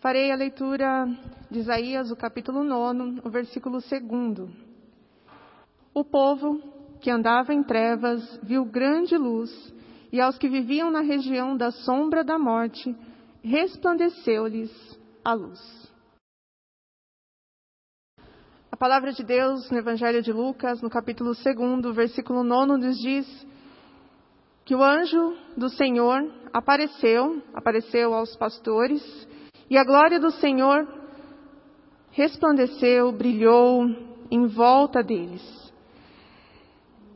Farei a leitura de Isaías, o capítulo 9, o versículo 2. O povo que andava em trevas viu grande luz, e aos que viviam na região da sombra da morte, resplandeceu-lhes a luz. A palavra de Deus no Evangelho de Lucas, no capítulo 2, versículo 9, nos diz que o anjo do Senhor apareceu, apareceu aos pastores, e a glória do Senhor resplandeceu, brilhou em volta deles.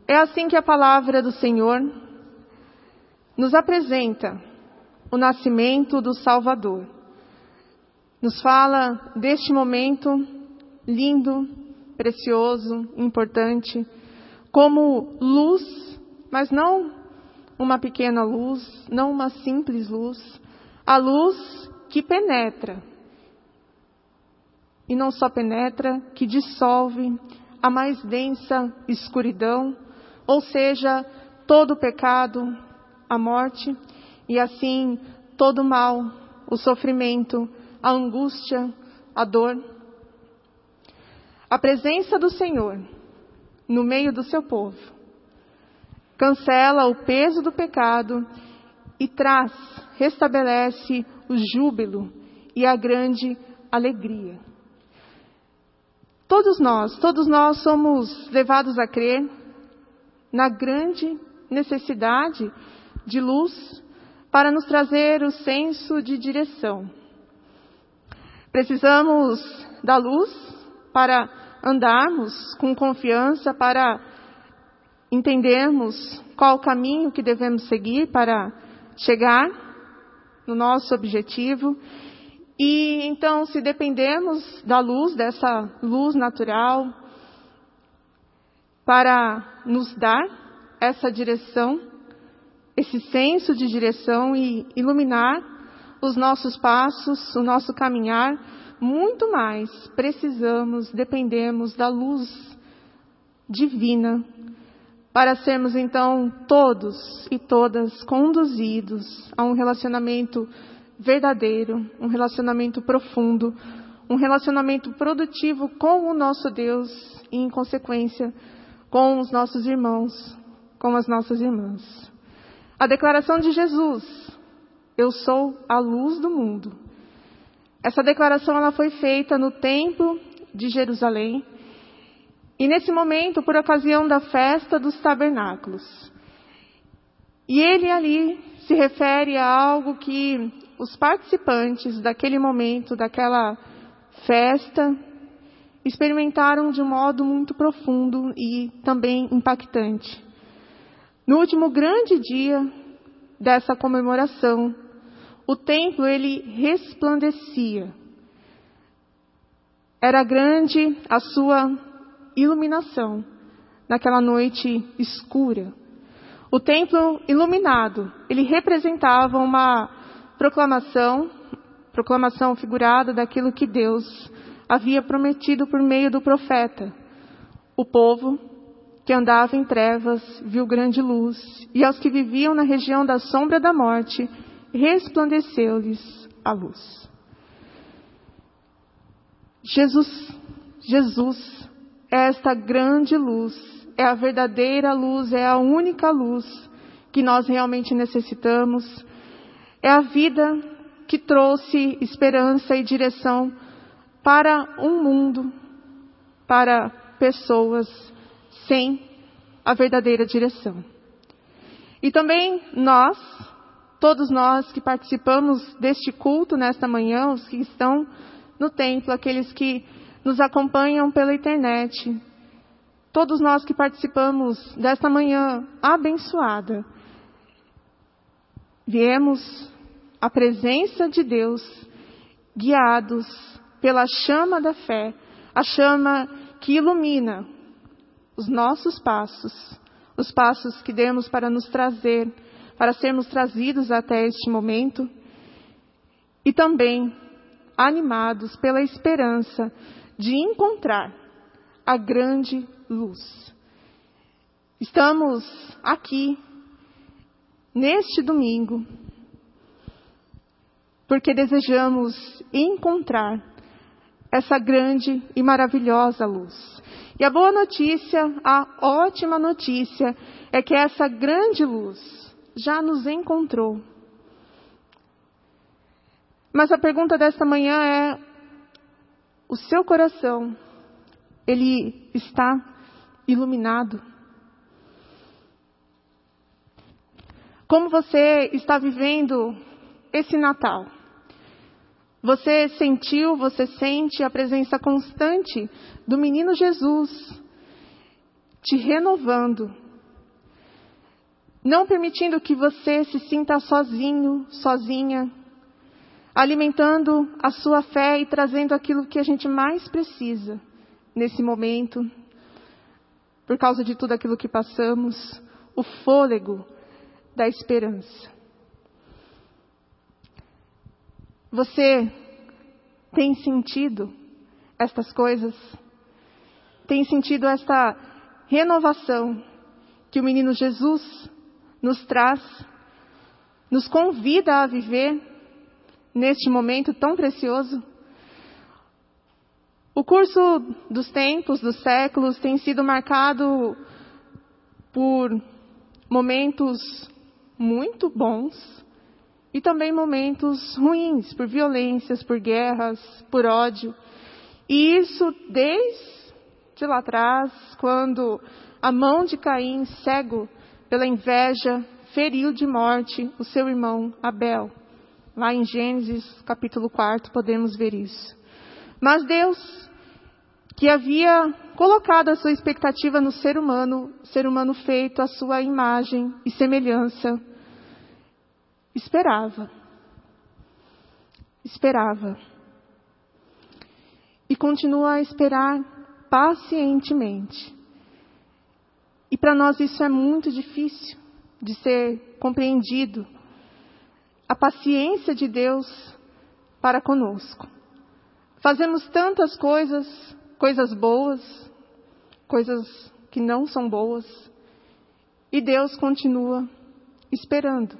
É assim que a palavra do Senhor nos apresenta o nascimento do Salvador. Nos fala deste momento lindo, precioso, importante, como luz, mas não uma pequena luz, não uma simples luz, a luz que penetra. E não só penetra, que dissolve a mais densa escuridão, ou seja, todo o pecado, a morte, e assim todo o mal, o sofrimento, a angústia, a dor. A presença do Senhor no meio do seu povo cancela o peso do pecado e traz, restabelece o júbilo e a grande alegria. Todos nós, todos nós somos levados a crer na grande necessidade de luz para nos trazer o senso de direção. Precisamos da luz para andarmos com confiança, para entendermos qual o caminho que devemos seguir para chegar no nosso objetivo. E então, se dependermos da luz, dessa luz natural, para nos dar essa direção, esse senso de direção e iluminar os nossos passos, o nosso caminhar, muito mais precisamos, dependemos da luz divina para sermos então todos e todas conduzidos a um relacionamento verdadeiro, um relacionamento profundo, um relacionamento produtivo com o nosso Deus e, em consequência, com os nossos irmãos, com as nossas irmãs. A declaração de Jesus, eu sou a luz do mundo. Essa declaração ela foi feita no templo de Jerusalém e nesse momento, por ocasião da festa dos tabernáculos. E ele ali se refere a algo que os participantes daquele momento, daquela festa, experimentaram de um modo muito profundo e também impactante. No último grande dia dessa comemoração, o templo ele resplandecia. Era grande a sua iluminação naquela noite escura. O templo iluminado, ele representava uma proclamação, proclamação figurada daquilo que Deus havia prometido por meio do profeta. O povo que andava em trevas viu grande luz, e aos que viviam na região da sombra da morte, resplandeceu-lhes a luz. Jesus, Jesus esta grande luz, é a verdadeira luz, é a única luz que nós realmente necessitamos. É a vida que trouxe esperança e direção para um mundo, para pessoas sem a verdadeira direção. E também nós, todos nós que participamos deste culto nesta manhã, os que estão no templo, aqueles que nos acompanham pela internet, todos nós que participamos desta manhã abençoada, viemos à presença de Deus, guiados pela chama da fé, a chama que ilumina os nossos passos, os passos que demos para nos trazer, para sermos trazidos até este momento, e também animados pela esperança de encontrar a grande luz. Estamos aqui neste domingo porque desejamos encontrar essa grande e maravilhosa luz. E a boa notícia, a ótima notícia, é que essa grande luz já nos encontrou. Mas a pergunta desta manhã é: o seu coração, ele está iluminado? Como você está vivendo esse Natal? Você sentiu, você sente a presença constante do menino Jesus te renovando, não permitindo que você se sinta sozinho, sozinha, alimentando a sua fé e trazendo aquilo que a gente mais precisa nesse momento, por causa de tudo aquilo que passamos, o fôlego da esperança. Você tem sentido estas coisas? Tem sentido esta renovação que o menino Jesus nos traz, nos convida a viver neste momento tão precioso? O curso dos tempos, dos séculos, tem sido marcado por momentos muito bons e também momentos ruins, por violências, por guerras, por ódio. E isso desde lá atrás, quando a mão de Caim, cego pela inveja, feriu de morte o seu irmão Abel. Lá em Gênesis capítulo 4 podemos ver isso. Mas Deus, que havia colocado a sua expectativa no ser humano, ser humano feito à sua imagem e semelhança, esperava. Esperava. E continua a esperar pacientemente. E para nós isso é muito difícil de ser compreendido. A paciência de Deus para conosco. Fazemos tantas coisas, coisas boas, coisas que não são boas, e Deus continua esperando.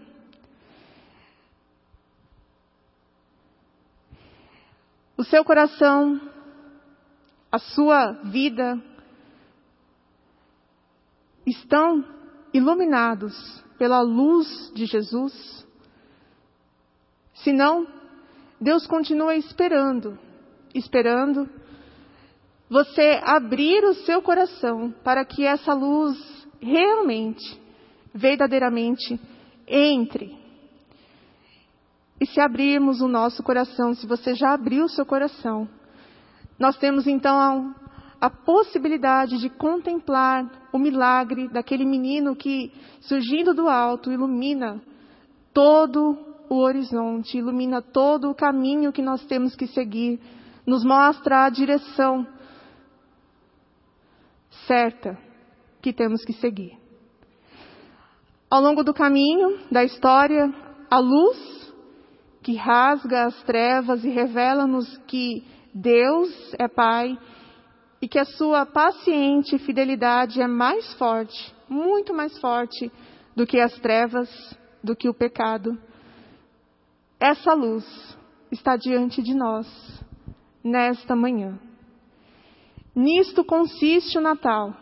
O seu coração, a sua vida estão iluminados pela luz de Jesus? Se não, Deus continua esperando, esperando você abrir o seu coração para que essa luz realmente, verdadeiramente entre. E se abrirmos o nosso coração, se você já abriu o seu coração, nós temos então a, possibilidade de contemplar o milagre daquele menino que, surgindo do alto, ilumina todo o horizonte, ilumina todo o caminho que nós temos que seguir, nos mostra a direção certa que temos que seguir. Ao longo do caminho da história, a luz que rasga as trevas e revela-nos que Deus é Pai e que a sua paciente fidelidade é mais forte, muito mais forte do que as trevas, do que o pecado. Essa luz está diante de nós nesta manhã. Nisto consiste o Natal.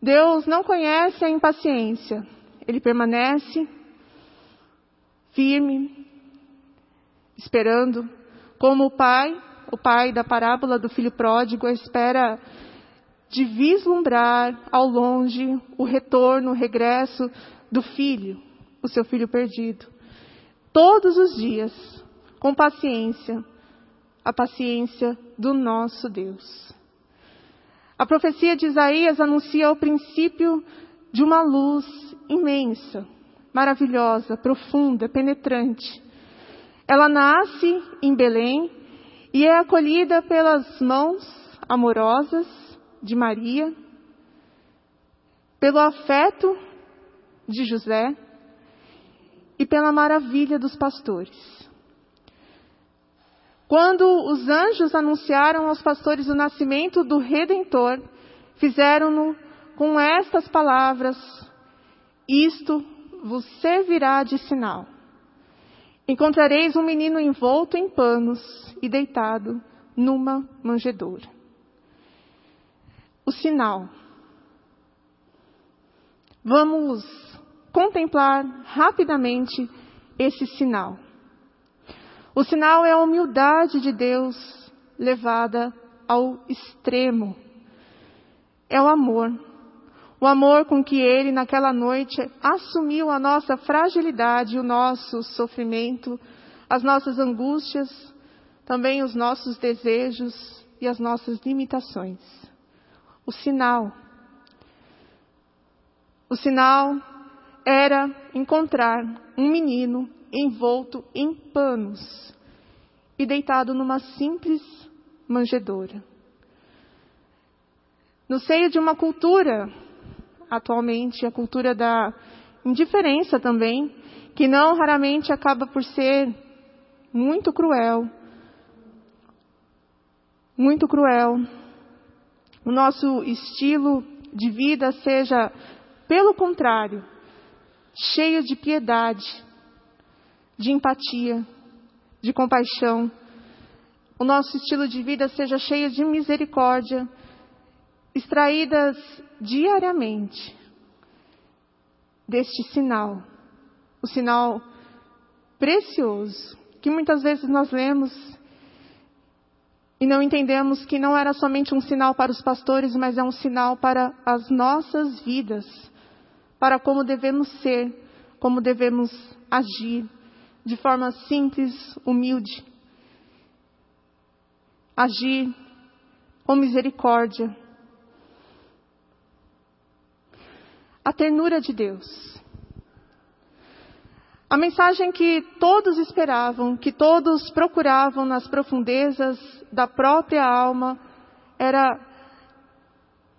Deus não conhece a impaciência, ele permanece firme, esperando, como o pai, o pai da parábola do filho pródigo, espera de vislumbrar ao longe o retorno, o regresso do filho, o seu filho perdido. Todos os dias, com paciência, a paciência do nosso Deus. A profecia de Isaías anuncia o princípio de uma luz imensa, maravilhosa, profunda, penetrante, ela nasce em Belém e é acolhida pelas mãos amorosas de Maria, pelo afeto de José e pela maravilha dos pastores. Quando os anjos anunciaram aos pastores o nascimento do Redentor, fizeram-no com estas palavras: Isto vos servirá de sinal. encontrareis um menino envolto em panos e deitado numa manjedoura. O sinal. Vamos contemplar rapidamente esse sinal. O sinal é a humildade de Deus levada ao extremo. É o amor. O amor com que ele, naquela noite, assumiu a nossa fragilidade, o nosso sofrimento, as nossas angústias, também os nossos desejos e as nossas limitações. O sinal. O sinal era encontrar um menino envolto em panos e deitado numa simples manjedoura. No seio de uma cultura, atualmente, a cultura da indiferença também, que não raramente acaba por ser muito cruel. Muito cruel. O nosso estilo de vida seja, pelo contrário, cheio de piedade, de empatia, de compaixão. O nosso estilo de vida seja cheio de misericórdia, extraídas diariamente deste sinal, o sinal precioso, que muitas vezes nós lemos e não entendemos que não era somente um sinal para os pastores, mas é um sinal para as nossas vidas, para como devemos ser, como devemos agir, de forma simples, humilde. Agir com misericórdia. A ternura de Deus. A mensagem que todos esperavam, que todos procuravam nas profundezas da própria alma, era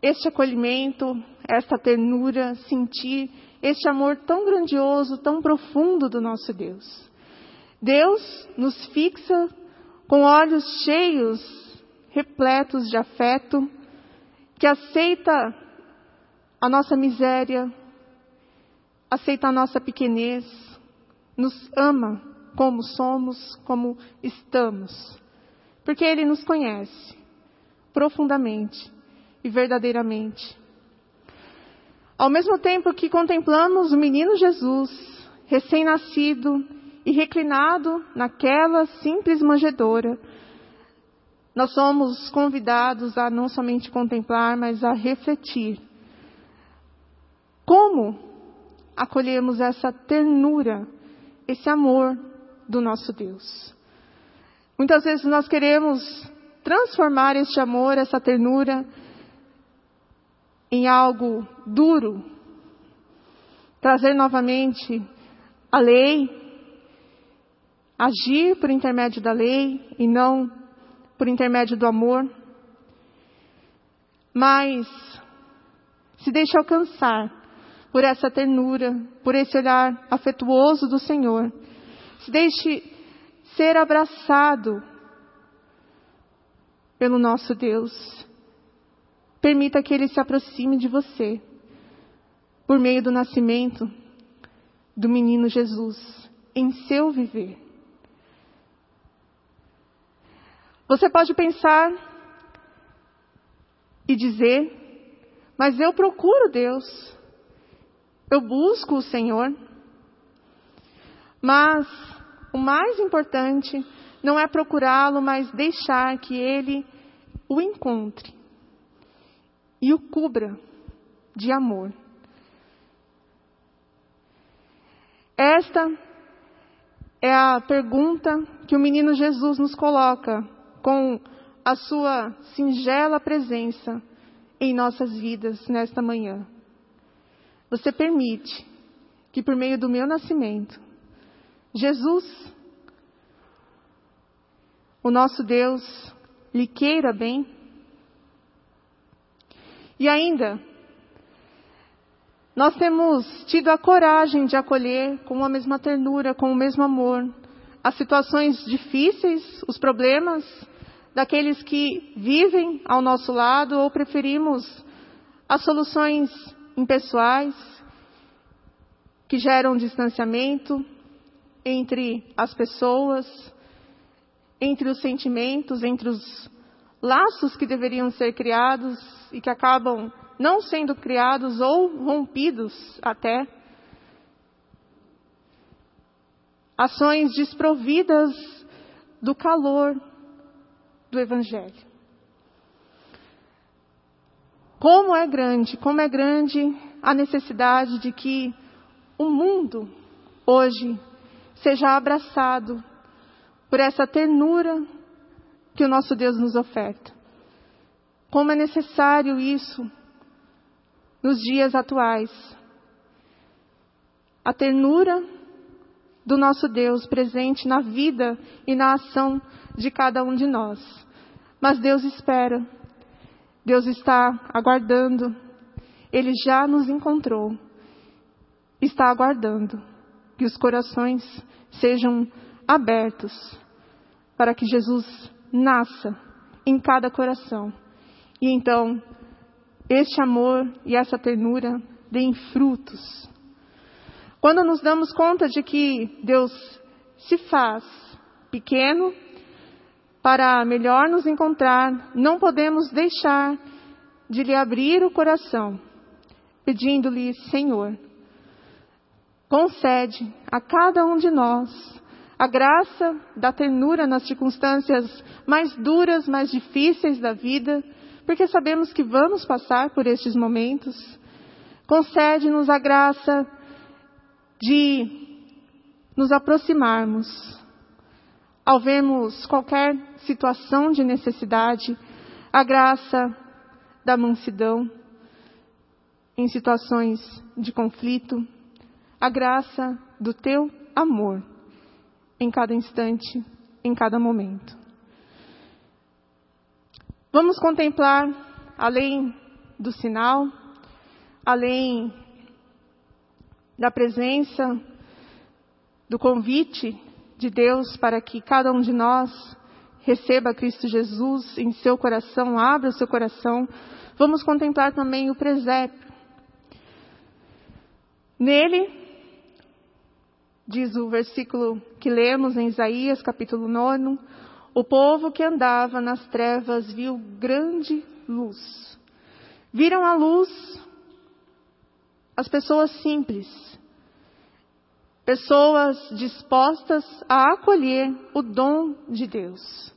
este acolhimento, esta ternura, sentir este amor tão grandioso, tão profundo do nosso Deus. Deus nos fixa com olhos cheios, repletos de afeto, que aceita a nossa miséria, aceita a nossa pequenez, nos ama como somos, como estamos, porque Ele nos conhece profundamente e verdadeiramente. Ao mesmo tempo que contemplamos o menino Jesus, recém-nascido, e reclinado naquela simples manjedoura, nós somos convidados a não somente contemplar, mas a refletir. Como acolhemos essa ternura, esse amor do nosso Deus? Muitas vezes nós queremos transformar este amor, essa ternura, em algo duro, trazer novamente a lei, agir por intermédio da lei e não por intermédio do amor. Mas se deixe alcançar por essa ternura, por esse olhar afetuoso do Senhor. Se deixe ser abraçado pelo nosso Deus. Permita que Ele se aproxime de você por meio do nascimento do menino Jesus em seu viver. Você pode pensar e dizer, mas eu procuro Deus, eu busco o Senhor. Mas o mais importante não é procurá-lo, mas deixar que Ele o encontre e o cubra de amor. Esta é a pergunta que o menino Jesus nos coloca com a sua singela presença em nossas vidas nesta manhã. Você permite que por meio do meu nascimento, Jesus, o nosso Deus, lhe queira bem? E ainda, nós temos tido a coragem de acolher com a mesma ternura, com o mesmo amor, as situações difíceis, os problemas, daqueles que vivem ao nosso lado ou preferimos as soluções impessoais que geram distanciamento, entre as pessoas, entre os sentimentos, entre os laços que deveriam ser criados e que acabam não sendo criados ou rompidos até. Ações desprovidas do calor do Evangelho. Como é grande, como é grande a necessidade de que o mundo hoje seja abraçado por essa ternura que o nosso Deus nos oferta. Como é necessário isso nos dias atuais. A ternura do nosso Deus presente na vida e na ação de cada um de nós. Mas Deus espera Deus está aguardando. Ele já nos encontrou. Está aguardando que os corações sejam abertos para que Jesus nasça em cada coração. E então, este amor e essa ternura deem frutos. Quando nos damos conta de que Deus se faz pequeno para melhor nos encontrar, não podemos deixar de lhe abrir o coração, pedindo-lhe, Senhor, concede a cada um de nós a graça da ternura nas circunstâncias mais duras, mais difíceis da vida, porque sabemos que vamos passar por estes momentos. Concede-nos a graça de nos aproximarmos ao vermos qualquer situação de necessidade, a graça da mansidão em situações de conflito, a graça do teu amor em cada instante, em cada momento. Vamos contemplar, além do sinal, além da presença, do convite de Deus para que cada um de nós receba Cristo Jesus em seu coração, abra o seu coração. Vamos contemplar também o presépio. Nele, diz o versículo que lemos em Isaías, capítulo 9, o povo que andava nas trevas viu grande luz. Viram a luz as pessoas simples, pessoas dispostas a acolher o dom de Deus.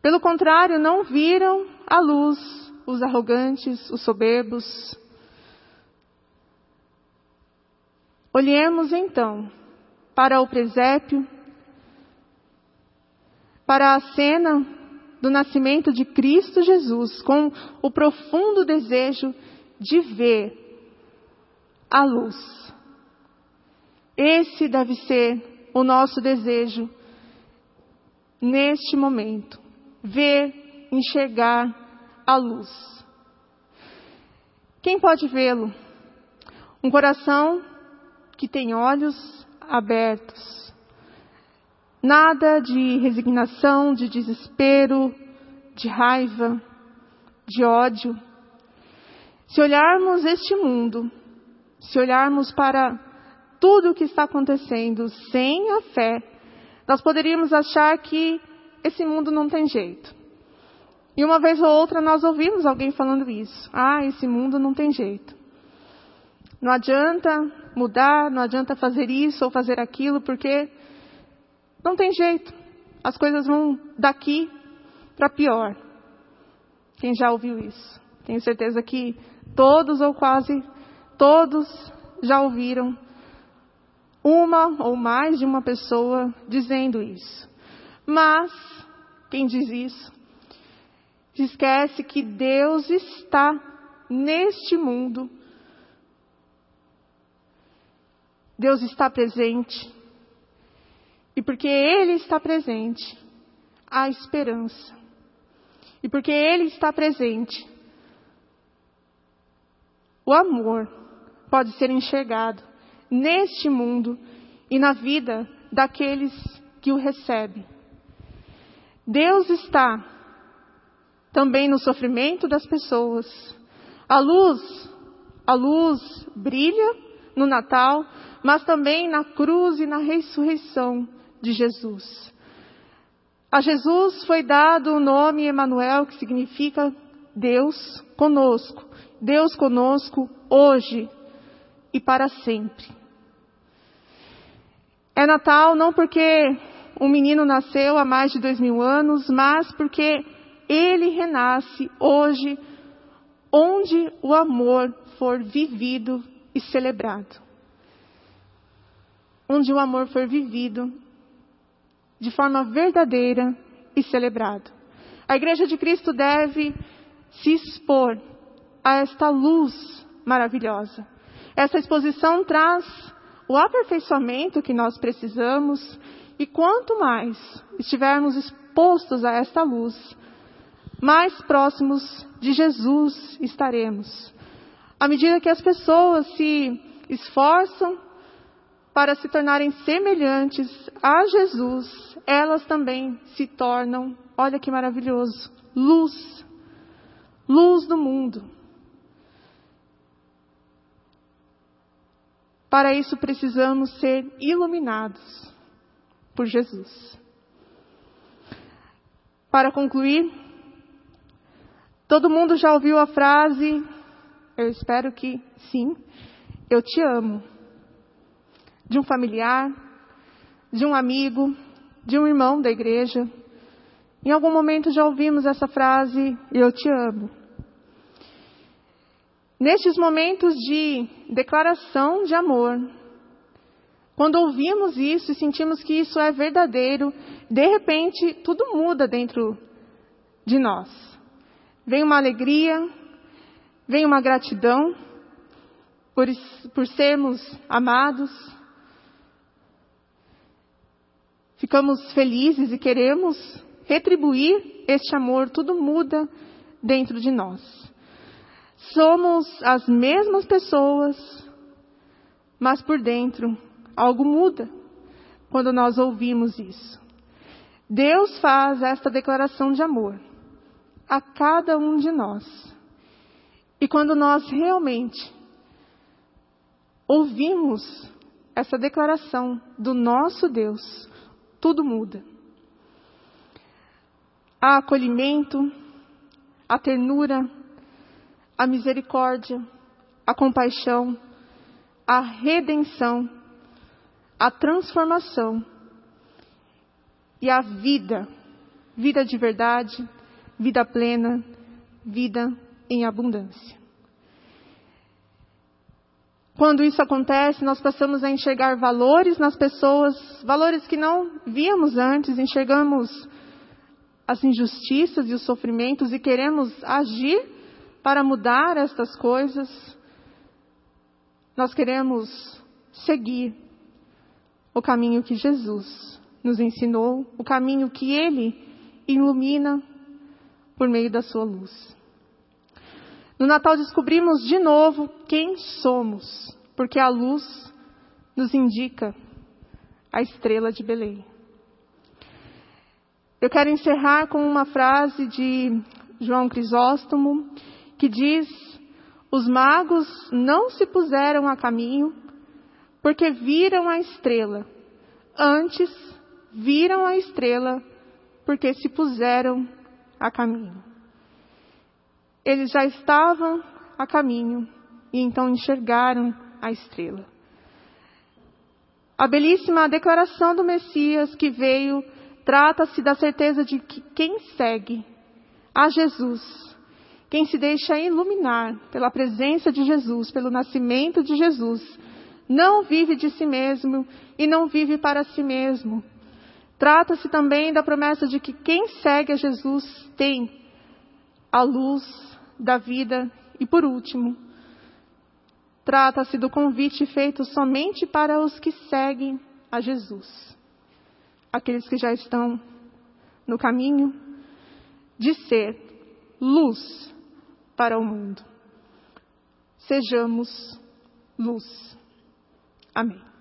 Pelo contrário, não viram a luz os arrogantes, os soberbos. Olhemos então para o presépio, para a cena do nascimento de Cristo Jesus, com o profundo desejo de ver a luz esse deve ser o nosso desejo neste momento. Ver, enxergar a luz. Quem pode vê-lo? Um coração que tem olhos abertos. Nada de resignação, de desespero, de raiva, de ódio. Se olharmos este mundo, se olharmos para tudo o que está acontecendo sem a fé, nós poderíamos achar que esse mundo não tem jeito. E uma vez ou outra nós ouvimos alguém falando isso. Ah, esse mundo não tem jeito. Não adianta mudar, não adianta fazer isso ou fazer aquilo, porque não tem jeito. As coisas vão daqui para pior. Quem já ouviu isso? Tenho certeza que todos ou quase todos já ouviram uma ou mais de uma pessoa dizendo isso. Mas, quem diz isso, esquece que Deus está neste mundo. Deus está presente. E porque Ele está presente, há esperança. E porque Ele está presente, o amor pode ser enxergado neste mundo e na vida daqueles que o recebem. Deus está também no sofrimento das pessoas. A luz, a luz brilha no Natal mas também na cruz e na ressurreição de Jesus. A Jesus foi dado o nome Emanuel, que significa Deus conosco. Deus conosco hoje e para sempre. É Natal não porque um menino nasceu há mais de dois mil anos, mas porque ele renasce hoje, onde o amor for vivido e celebrado. Onde o amor for vivido de forma verdadeira e celebrado. A Igreja de Cristo deve se expor a esta luz maravilhosa. Essa exposição traz o aperfeiçoamento que nós precisamos e quanto mais estivermos expostos a esta luz, mais próximos de Jesus estaremos. À medida que as pessoas se esforçam para se tornarem semelhantes a Jesus, elas também se tornam, olha que maravilhoso, luz. Luz do mundo. Para isso precisamos ser iluminados por Jesus. Para concluir, todo mundo já ouviu a frase, eu espero que sim, eu te amo. De um familiar, de um amigo, de um irmão da igreja. Em algum momento já ouvimos essa frase, eu te amo. Nestes momentos de declaração de amor, quando ouvimos isso e sentimos que isso é verdadeiro, de repente tudo muda dentro de nós. Vem uma alegria, vem uma gratidão por, por sermos amados. Ficamos felizes e queremos retribuir este amor, tudo muda dentro de nós. Somos as mesmas pessoas, mas por dentro algo muda quando nós ouvimos isso. Deus faz esta declaração de amor a cada um de nós. E quando nós realmente ouvimos essa declaração do nosso Deus, tudo muda. Há acolhimento, a ternura, a misericórdia, a compaixão, a redenção, a transformação e a vida, vida de verdade, vida plena, vida em abundância. Quando isso acontece, nós passamos a enxergar valores nas pessoas, valores que não víamos antes, enxergamos as injustiças e os sofrimentos e queremos agir para mudar estas coisas, nós queremos seguir o caminho que Jesus nos ensinou, o caminho que Ele ilumina por meio da Sua luz. No Natal descobrimos de novo quem somos, porque a luz nos indica a estrela de Belém. Eu quero encerrar com uma frase de João Crisóstomo, que diz: Os magos não se puseram a caminho porque viram a estrela. Antes, viram a estrela porque se puseram a caminho. Eles já estavam a caminho e então enxergaram a estrela. A belíssima declaração do Messias que veio trata-se da certeza de que quem segue a Jesus quem se deixa iluminar pela presença de Jesus, pelo nascimento de Jesus, não vive de si mesmo e não vive para si mesmo. Trata-se também da promessa de que quem segue a Jesus tem a luz da vida. E por último, trata-se do convite feito somente para os que seguem a Jesus. Aqueles que já estão no caminho de ser luz para o mundo. Sejamos luz. Amém.